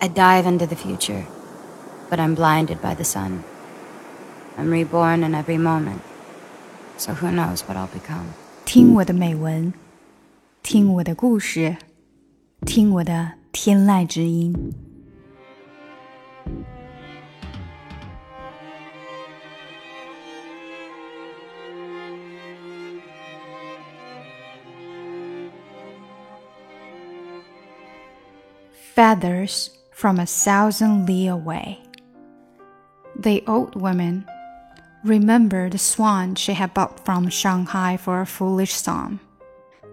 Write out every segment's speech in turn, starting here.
I dive into the future, but I'm blinded by the sun. I'm reborn in every moment, so who knows what I'll become. 听我的美文，听我的故事，听我的天籁之音。Feathers from a thousand li away. The old woman remembered the swan she had bought from Shanghai for a foolish sum.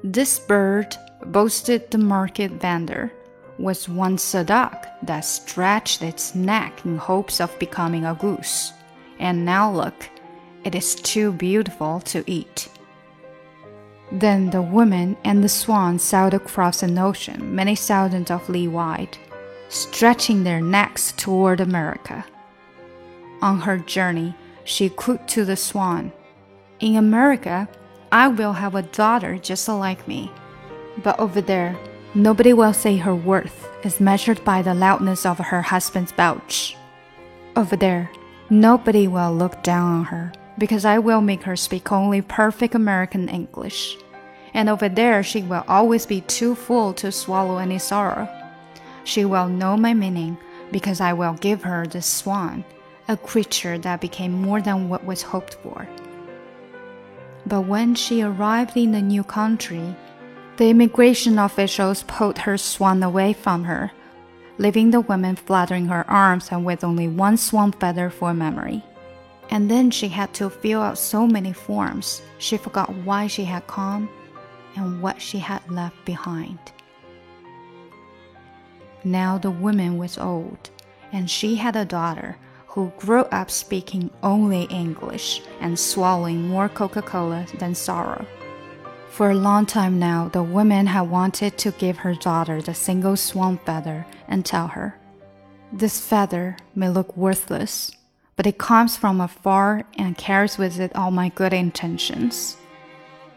This bird, boasted the market vendor, was once a duck that stretched its neck in hopes of becoming a goose. And now look, it is too beautiful to eat. Then the woman and the swan sailed across an ocean many thousands of li wide, stretching their necks toward America. On her journey, she cooed to the swan, In America, I will have a daughter just like me. But over there, nobody will say her worth is measured by the loudness of her husband's belch. Over there, nobody will look down on her because I will make her speak only perfect American English. And over there, she will always be too full to swallow any sorrow. She will know my meaning because I will give her the swan, a creature that became more than what was hoped for. But when she arrived in the new country, the immigration officials pulled her swan away from her, leaving the woman fluttering her arms and with only one swan feather for memory. And then she had to fill out so many forms, she forgot why she had come and what she had left behind. Now the woman was old, and she had a daughter who grew up speaking only English and swallowing more Coca Cola than sorrow. For a long time now, the woman had wanted to give her daughter the single swan feather and tell her, This feather may look worthless, but it comes from afar and carries with it all my good intentions.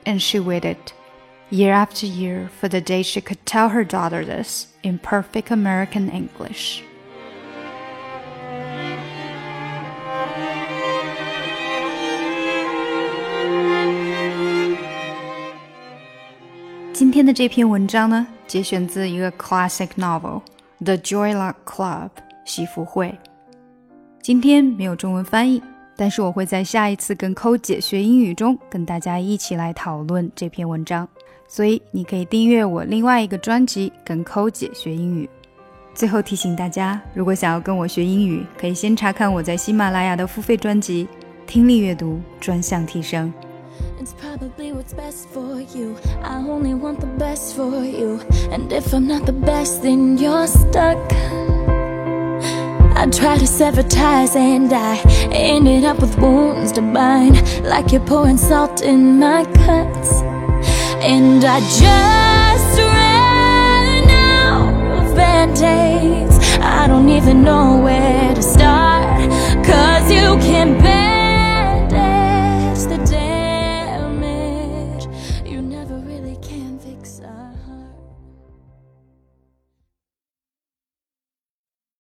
And she waited year after year for the day she could tell her daughter this in perfect American English. classic novel《The Joy Luck Club》喜福会。今天没有中文翻译，但是我会在下一次跟抠姐学英语中跟大家一起来讨论这篇文章。所以你可以订阅我另外一个专辑，跟抠姐学英语。最后提醒大家，如果想要跟我学英语，可以先查看我在喜马拉雅的付费专辑《听力阅读专项提升》。It's probably what's best for you. I only want the best for you. And if I'm not the best, then you're stuck. I tried to sever ties and I ended up with wounds to bind. Like you're pouring salt in my cuts. And I just ran out of band-aids I don't even know where to start Cause you can bandage the damage You never really can fix a heart.